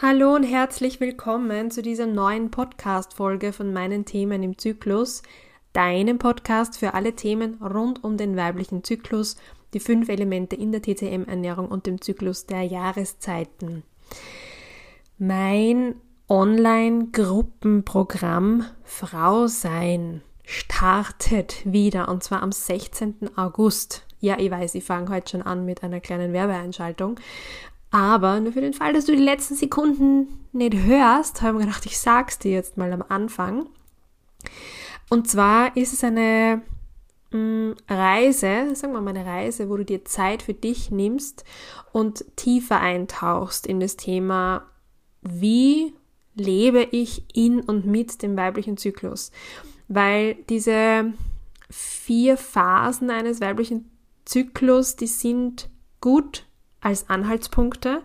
Hallo und herzlich willkommen zu dieser neuen Podcast-Folge von meinen Themen im Zyklus, deinem Podcast für alle Themen rund um den weiblichen Zyklus, die fünf Elemente in der TCM-Ernährung und dem Zyklus der Jahreszeiten. Mein Online-Gruppenprogramm Frau sein startet wieder und zwar am 16. August. Ja, ich weiß, ich fange heute schon an mit einer kleinen Werbeeinschaltung, aber nur für den Fall, dass du die letzten Sekunden nicht hörst, habe ich mir gedacht, ich sag's dir jetzt mal am Anfang. Und zwar ist es eine mm, Reise, sagen wir mal eine Reise, wo du dir Zeit für dich nimmst und tiefer eintauchst in das Thema, wie lebe ich in und mit dem weiblichen Zyklus. Weil diese vier Phasen eines weiblichen Zyklus, die sind gut als Anhaltspunkte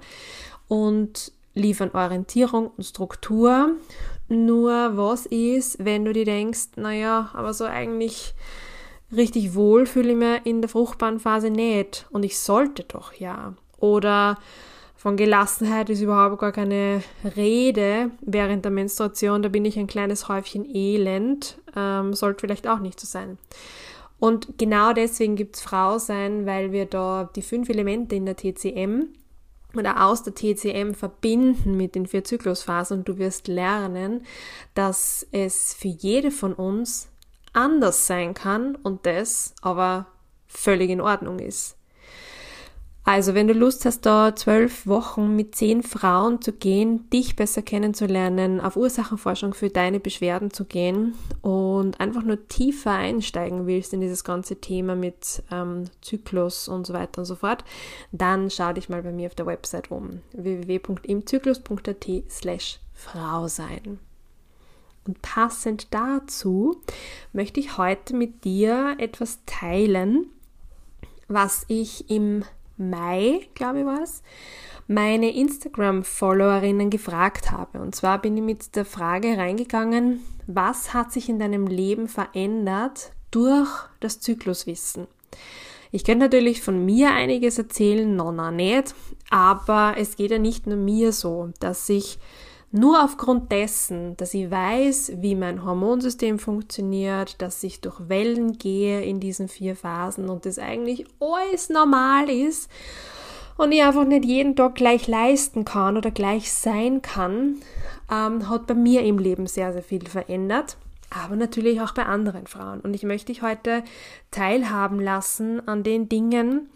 und liefern Orientierung und Struktur. Nur was ist, wenn du dir denkst, naja, aber so eigentlich richtig wohl fühle ich mich in der fruchtbaren Phase nicht und ich sollte doch ja. Oder von Gelassenheit ist überhaupt gar keine Rede während der Menstruation, da bin ich ein kleines Häufchen Elend, ähm, sollte vielleicht auch nicht so sein. Und genau deswegen gibt es Frau sein, weil wir da die fünf Elemente in der TCM oder aus der TCM verbinden mit den vier Zyklusphasen und du wirst lernen, dass es für jede von uns anders sein kann und das aber völlig in Ordnung ist. Also, wenn du Lust hast, da zwölf Wochen mit zehn Frauen zu gehen, dich besser kennenzulernen, auf Ursachenforschung für deine Beschwerden zu gehen und einfach nur tiefer einsteigen willst in dieses ganze Thema mit ähm, Zyklus und so weiter und so fort, dann schau dich mal bei mir auf der Website um www.imzyklus.at slash Frau sein. Und passend dazu möchte ich heute mit dir etwas teilen, was ich im Mai, glaube ich war es, meine Instagram-Followerinnen gefragt habe. Und zwar bin ich mit der Frage reingegangen, was hat sich in deinem Leben verändert durch das Zykluswissen? Ich könnte natürlich von mir einiges erzählen, nonna nicht, aber es geht ja nicht nur mir so, dass ich nur aufgrund dessen, dass ich weiß, wie mein Hormonsystem funktioniert, dass ich durch Wellen gehe in diesen vier Phasen und das eigentlich alles normal ist und ich einfach nicht jeden Tag gleich leisten kann oder gleich sein kann, ähm, hat bei mir im Leben sehr, sehr viel verändert. Aber natürlich auch bei anderen Frauen. Und ich möchte dich heute teilhaben lassen an den Dingen,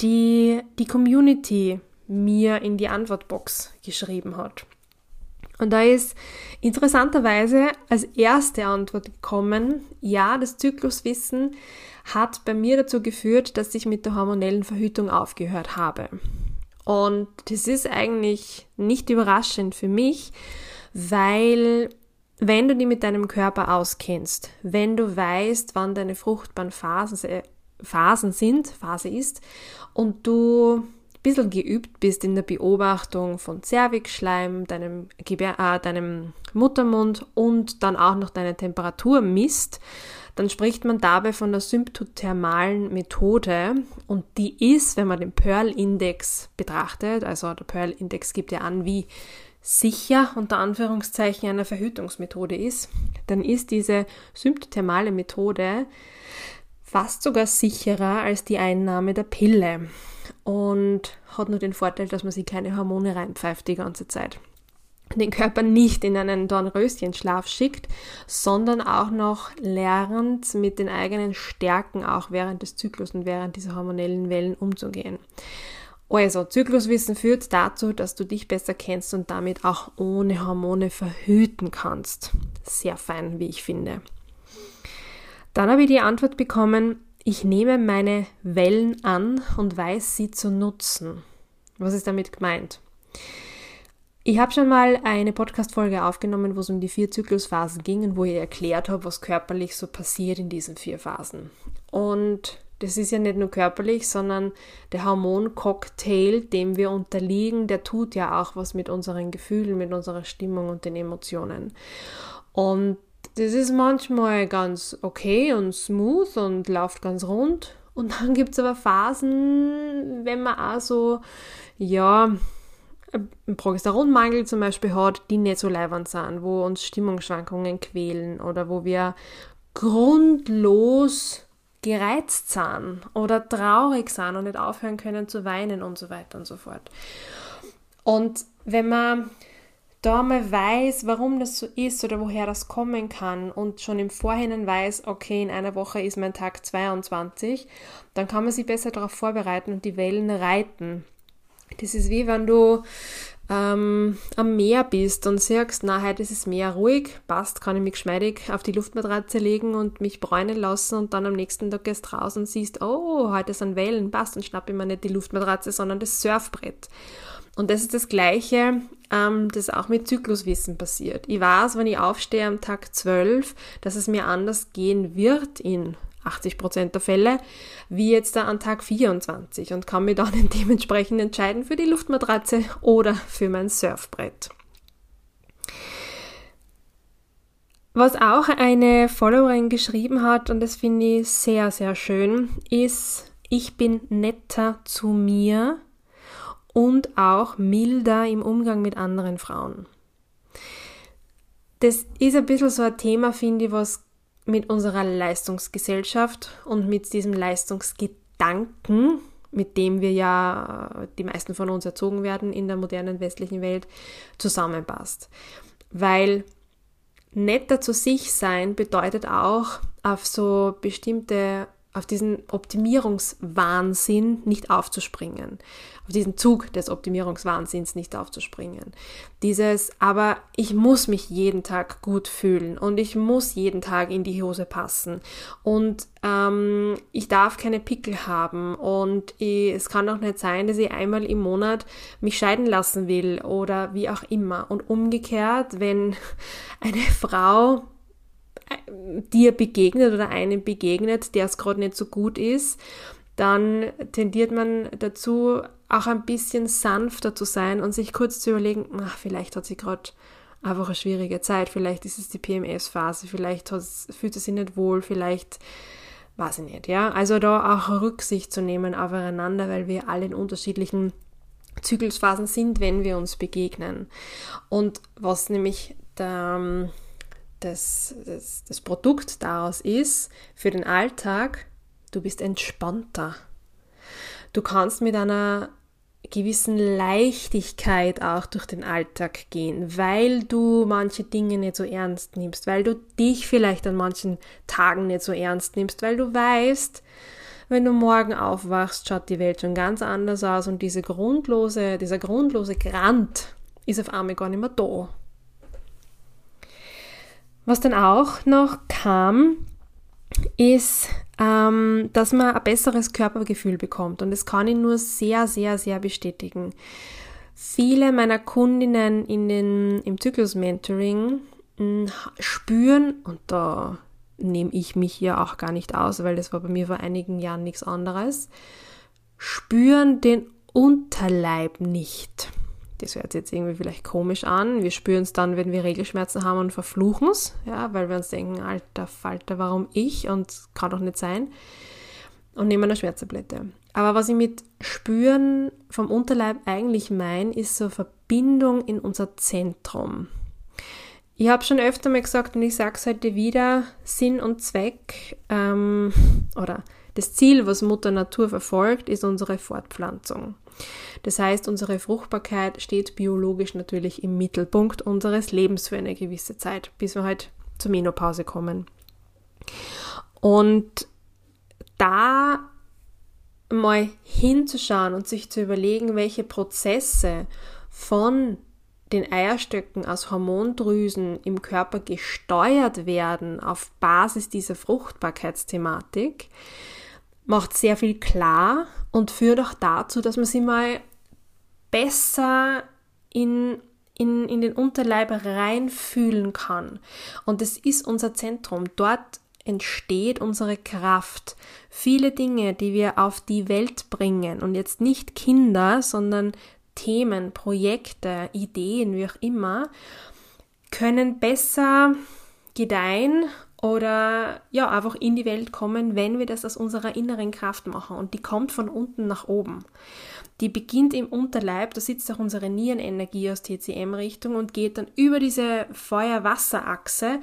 die die Community mir in die Antwortbox geschrieben hat. Und da ist interessanterweise als erste Antwort gekommen, ja, das Zykluswissen hat bei mir dazu geführt, dass ich mit der hormonellen Verhütung aufgehört habe. Und das ist eigentlich nicht überraschend für mich, weil wenn du dich mit deinem Körper auskennst, wenn du weißt, wann deine fruchtbaren Phasen, Phasen sind, Phase ist, und du bisschen geübt bist in der Beobachtung von Zervixschleim, deinem, Gebär, äh, deinem Muttermund und dann auch noch deine Temperatur misst, dann spricht man dabei von der symptothermalen Methode. Und die ist, wenn man den Pearl-Index betrachtet, also der Pearl-Index gibt ja an, wie sicher unter Anführungszeichen eine Verhütungsmethode ist, dann ist diese symptothermale Methode fast sogar sicherer als die Einnahme der Pille und hat nur den Vorteil, dass man sich keine Hormone reinpfeift die ganze Zeit. Den Körper nicht in einen Dornröschenschlaf schickt, sondern auch noch lernt, mit den eigenen Stärken auch während des Zyklus und während dieser hormonellen Wellen umzugehen. Also, Zykluswissen führt dazu, dass du dich besser kennst und damit auch ohne Hormone verhüten kannst. Sehr fein, wie ich finde. Dann habe ich die Antwort bekommen, ich nehme meine Wellen an und weiß sie zu nutzen. Was ist damit gemeint? Ich habe schon mal eine Podcast-Folge aufgenommen, wo es um die vier Zyklusphasen ging und wo ich erklärt habe, was körperlich so passiert in diesen vier Phasen. Und das ist ja nicht nur körperlich, sondern der Hormoncocktail, dem wir unterliegen, der tut ja auch was mit unseren Gefühlen, mit unserer Stimmung und den Emotionen. Und das ist manchmal ganz okay und smooth und läuft ganz rund. Und dann gibt es aber Phasen, wenn man auch so, ja, einen Progesteronmangel zum Beispiel hat, die nicht so leibend sind, wo uns Stimmungsschwankungen quälen oder wo wir grundlos gereizt sind oder traurig sind und nicht aufhören können zu weinen und so weiter und so fort. Und wenn man da mal weiß, warum das so ist oder woher das kommen kann und schon im Vorhinein weiß, okay, in einer Woche ist mein Tag 22, dann kann man sich besser darauf vorbereiten und die Wellen reiten. Das ist wie wenn du ähm, am Meer bist und sagst, na, heute ist das Meer ruhig, passt, kann ich mich geschmeidig auf die Luftmatratze legen und mich bräunen lassen und dann am nächsten Tag gehst raus und siehst, oh, heute sind Wellen, passt, und schnapp ich mir nicht die Luftmatratze, sondern das Surfbrett. Und das ist das Gleiche, ähm, das auch mit Zykluswissen passiert. Ich weiß, wenn ich aufstehe am Tag 12, dass es mir anders gehen wird in 80 Prozent der Fälle, wie jetzt da an Tag 24 und kann mich dann dementsprechend entscheiden für die Luftmatratze oder für mein Surfbrett. Was auch eine Followerin geschrieben hat, und das finde ich sehr, sehr schön, ist, ich bin netter zu mir und auch milder im Umgang mit anderen Frauen. Das ist ein bisschen so ein Thema, finde ich, was mit unserer Leistungsgesellschaft und mit diesem Leistungsgedanken, mit dem wir ja die meisten von uns erzogen werden in der modernen westlichen Welt, zusammenpasst. Weil netter zu sich sein bedeutet auch auf so bestimmte auf diesen Optimierungswahnsinn nicht aufzuspringen, auf diesen Zug des Optimierungswahnsinns nicht aufzuspringen. Dieses, aber ich muss mich jeden Tag gut fühlen und ich muss jeden Tag in die Hose passen und ähm, ich darf keine Pickel haben und ich, es kann auch nicht sein, dass ich einmal im Monat mich scheiden lassen will oder wie auch immer. Und umgekehrt, wenn eine Frau dir begegnet oder einem begegnet, der es gerade nicht so gut ist, dann tendiert man dazu, auch ein bisschen sanfter zu sein und sich kurz zu überlegen, ach, vielleicht hat sie gerade einfach eine schwierige Zeit, vielleicht ist es die PMS-Phase, vielleicht fühlt sie sich nicht wohl, vielleicht weiß ich nicht, ja. Also da auch Rücksicht zu nehmen aufeinander, weil wir alle in unterschiedlichen Zyklusphasen sind, wenn wir uns begegnen. Und was nämlich der, das, das, das Produkt daraus ist für den Alltag, du bist entspannter. Du kannst mit einer gewissen Leichtigkeit auch durch den Alltag gehen, weil du manche Dinge nicht so ernst nimmst, weil du dich vielleicht an manchen Tagen nicht so ernst nimmst, weil du weißt, wenn du morgen aufwachst, schaut die Welt schon ganz anders aus und diese grundlose, dieser grundlose Grant ist auf einmal gar nicht mehr da. Was dann auch noch kam, ist, ähm, dass man ein besseres Körpergefühl bekommt. Und das kann ich nur sehr, sehr, sehr bestätigen. Viele meiner Kundinnen in den, im Zyklus-Mentoring hm, spüren, und da nehme ich mich hier auch gar nicht aus, weil das war bei mir vor einigen Jahren nichts anderes, spüren den Unterleib nicht. Das hört sich jetzt irgendwie vielleicht komisch an. Wir spüren es dann, wenn wir Regelschmerzen haben und verfluchen es, ja, weil wir uns denken, alter Falter, warum ich? Und kann doch nicht sein. Und nehmen eine Schmerztablette. Aber was ich mit Spüren vom Unterleib eigentlich meine, ist so Verbindung in unser Zentrum. Ich habe schon öfter mal gesagt und ich sage es heute wieder, Sinn und Zweck ähm, oder das Ziel, was Mutter Natur verfolgt, ist unsere Fortpflanzung. Das heißt, unsere Fruchtbarkeit steht biologisch natürlich im Mittelpunkt unseres Lebens für eine gewisse Zeit, bis wir halt zur Menopause kommen. Und da mal hinzuschauen und sich zu überlegen, welche Prozesse von den Eierstöcken aus Hormondrüsen im Körper gesteuert werden auf Basis dieser Fruchtbarkeitsthematik, macht sehr viel klar und führt auch dazu, dass man sich mal besser in, in, in den Unterleib reinfühlen kann. Und es ist unser Zentrum. Dort entsteht unsere Kraft. Viele Dinge, die wir auf die Welt bringen und jetzt nicht Kinder, sondern Themen, Projekte, Ideen, wie auch immer, können besser gedeihen oder ja, einfach in die Welt kommen, wenn wir das aus unserer inneren Kraft machen. Und die kommt von unten nach oben. die beginnt im Unterleib, da sitzt auch unsere Nierenenergie aus TCM-Richtung und geht dann über diese Feuer-Wasser-Achse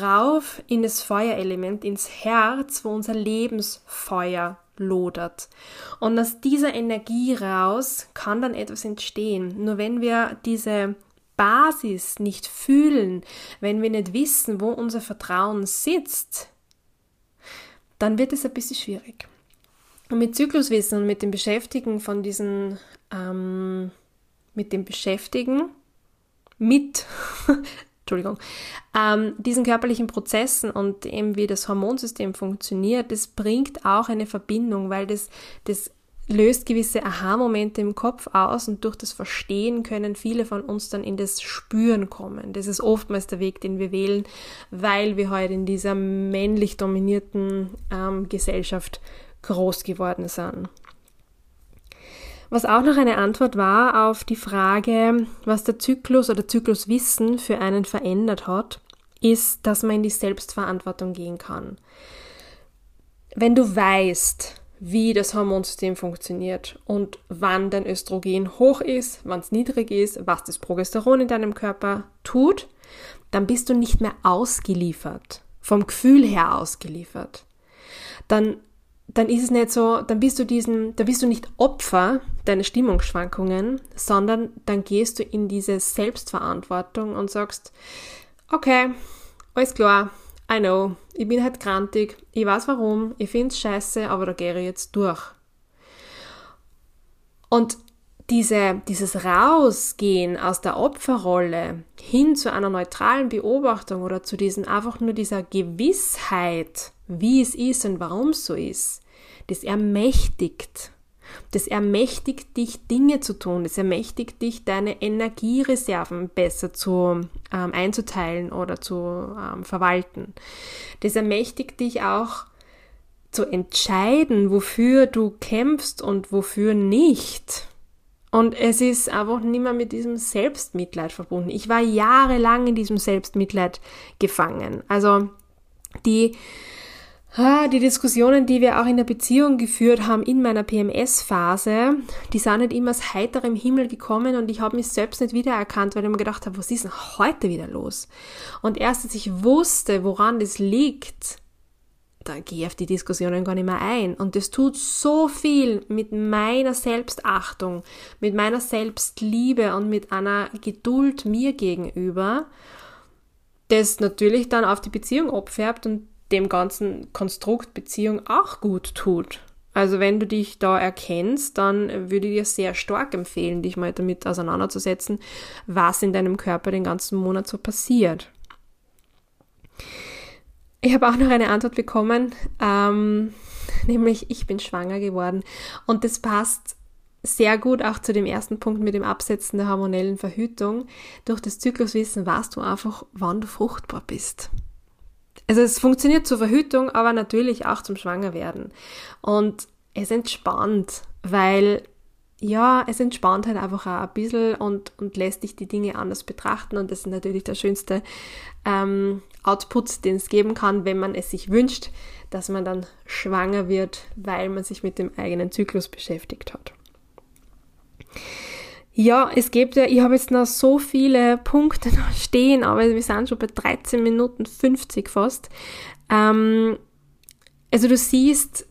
rauf in das Feuerelement, ins Herz, wo unser Lebensfeuer lodert. Und aus dieser Energie raus kann dann etwas entstehen. Nur wenn wir diese Basis nicht fühlen, wenn wir nicht wissen, wo unser Vertrauen sitzt, dann wird es ein bisschen schwierig. Und mit Zykluswissen und mit dem Beschäftigen von diesen, ähm, mit dem Beschäftigen mit, Entschuldigung, ähm, diesen körperlichen Prozessen und eben wie das Hormonsystem funktioniert, das bringt auch eine Verbindung, weil das, das löst gewisse Aha-Momente im Kopf aus und durch das Verstehen können viele von uns dann in das Spüren kommen. Das ist oftmals der Weg, den wir wählen, weil wir heute in dieser männlich dominierten ähm, Gesellschaft groß geworden sind. Was auch noch eine Antwort war auf die Frage, was der Zyklus oder Zykluswissen für einen verändert hat, ist, dass man in die Selbstverantwortung gehen kann. Wenn du weißt, wie das Hormonsystem funktioniert und wann dein Östrogen hoch ist, wann es niedrig ist, was das Progesteron in deinem Körper tut, dann bist du nicht mehr ausgeliefert, vom Gefühl her ausgeliefert. Dann, dann ist es nicht so, dann bist du diesen, dann bist du nicht Opfer deiner Stimmungsschwankungen, sondern dann gehst du in diese Selbstverantwortung und sagst, okay, alles klar, I know, ich bin halt grantig, ich weiß warum, ich finde es scheiße, aber da gehe ich jetzt durch. Und diese, dieses Rausgehen aus der Opferrolle hin zu einer neutralen Beobachtung oder zu diesem einfach nur dieser Gewissheit, wie es ist und warum es so ist, das ermächtigt. Das ermächtigt dich, Dinge zu tun. Das ermächtigt dich, deine Energiereserven besser zu, ähm, einzuteilen oder zu ähm, verwalten. Das ermächtigt dich auch zu entscheiden, wofür du kämpfst und wofür nicht. Und es ist einfach nicht mehr mit diesem Selbstmitleid verbunden. Ich war jahrelang in diesem Selbstmitleid gefangen. Also die die Diskussionen, die wir auch in der Beziehung geführt haben in meiner PMS-Phase, die sind nicht immer aus heiterem Himmel gekommen und ich habe mich selbst nicht wiedererkannt, weil ich mir gedacht habe, was ist denn heute wieder los? Und erst als ich wusste, woran das liegt, da gehe ich auf die Diskussionen gar nicht mehr ein. Und das tut so viel mit meiner Selbstachtung, mit meiner Selbstliebe und mit einer Geduld mir gegenüber, das natürlich dann auf die Beziehung abfärbt und dem ganzen Konstrukt Beziehung auch gut tut. Also wenn du dich da erkennst, dann würde ich dir sehr stark empfehlen, dich mal damit auseinanderzusetzen, was in deinem Körper den ganzen Monat so passiert. Ich habe auch noch eine Antwort bekommen, ähm, nämlich ich bin schwanger geworden. Und das passt sehr gut auch zu dem ersten Punkt mit dem Absetzen der hormonellen Verhütung. Durch das Zykluswissen weißt du einfach, wann du fruchtbar bist. Also es funktioniert zur Verhütung, aber natürlich auch zum Schwangerwerden. Und es entspannt, weil ja, es entspannt halt einfach auch ein bisschen und, und lässt dich die Dinge anders betrachten. Und das ist natürlich der schönste ähm, Output, den es geben kann, wenn man es sich wünscht, dass man dann schwanger wird, weil man sich mit dem eigenen Zyklus beschäftigt hat. Ja, es gibt ja, ich habe jetzt noch so viele Punkte noch stehen, aber wir sind schon bei 13 Minuten 50 fast. Ähm, also du siehst,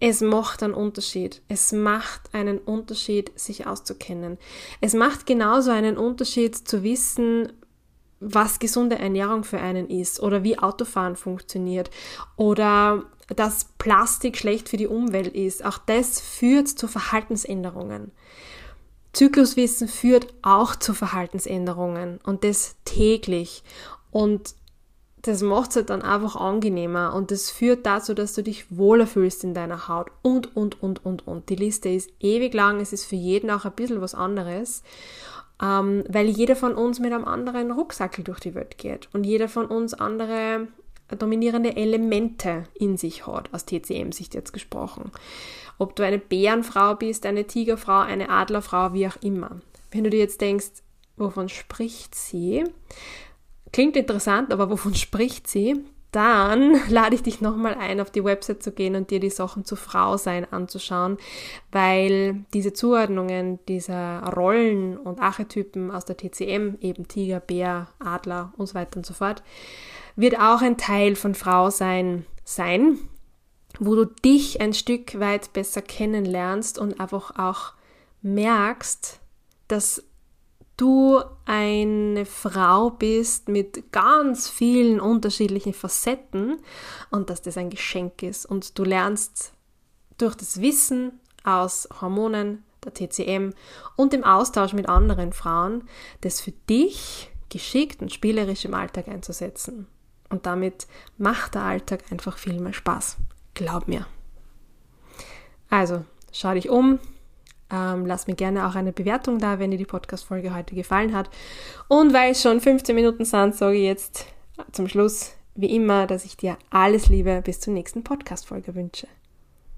es macht einen Unterschied. Es macht einen Unterschied, sich auszukennen. Es macht genauso einen Unterschied zu wissen, was gesunde Ernährung für einen ist oder wie Autofahren funktioniert oder dass Plastik schlecht für die Umwelt ist. Auch das führt zu Verhaltensänderungen. Zykluswissen führt auch zu Verhaltensänderungen und das täglich. Und das macht es halt dann einfach angenehmer und das führt dazu, dass du dich wohler fühlst in deiner Haut und, und, und, und, und. Die Liste ist ewig lang, es ist für jeden auch ein bisschen was anderes, ähm, weil jeder von uns mit einem anderen Rucksackel durch die Welt geht und jeder von uns andere dominierende Elemente in sich hat, aus TCM-Sicht jetzt gesprochen. Ob du eine Bärenfrau bist, eine Tigerfrau, eine Adlerfrau, wie auch immer. Wenn du dir jetzt denkst, wovon spricht sie? Klingt interessant, aber wovon spricht sie? dann lade ich dich nochmal ein, auf die Website zu gehen und dir die Sachen zu Frau sein anzuschauen, weil diese Zuordnungen dieser Rollen und Archetypen aus der TCM, eben Tiger, Bär, Adler und so weiter und so fort, wird auch ein Teil von Frau sein sein, wo du dich ein Stück weit besser kennenlernst und einfach auch merkst, dass du eine Frau bist mit ganz vielen unterschiedlichen Facetten und dass das ein Geschenk ist. Und du lernst durch das Wissen aus Hormonen, der TCM und dem Austausch mit anderen Frauen, das für dich geschickt und spielerisch im Alltag einzusetzen. Und damit macht der Alltag einfach viel mehr Spaß. Glaub mir. Also, schau dich um, ähm, lass mir gerne auch eine Bewertung da, wenn dir die Podcast-Folge heute gefallen hat. Und weil es schon 15 Minuten sind, sage ich jetzt zum Schluss wie immer, dass ich dir alles Liebe bis zur nächsten Podcast-Folge wünsche.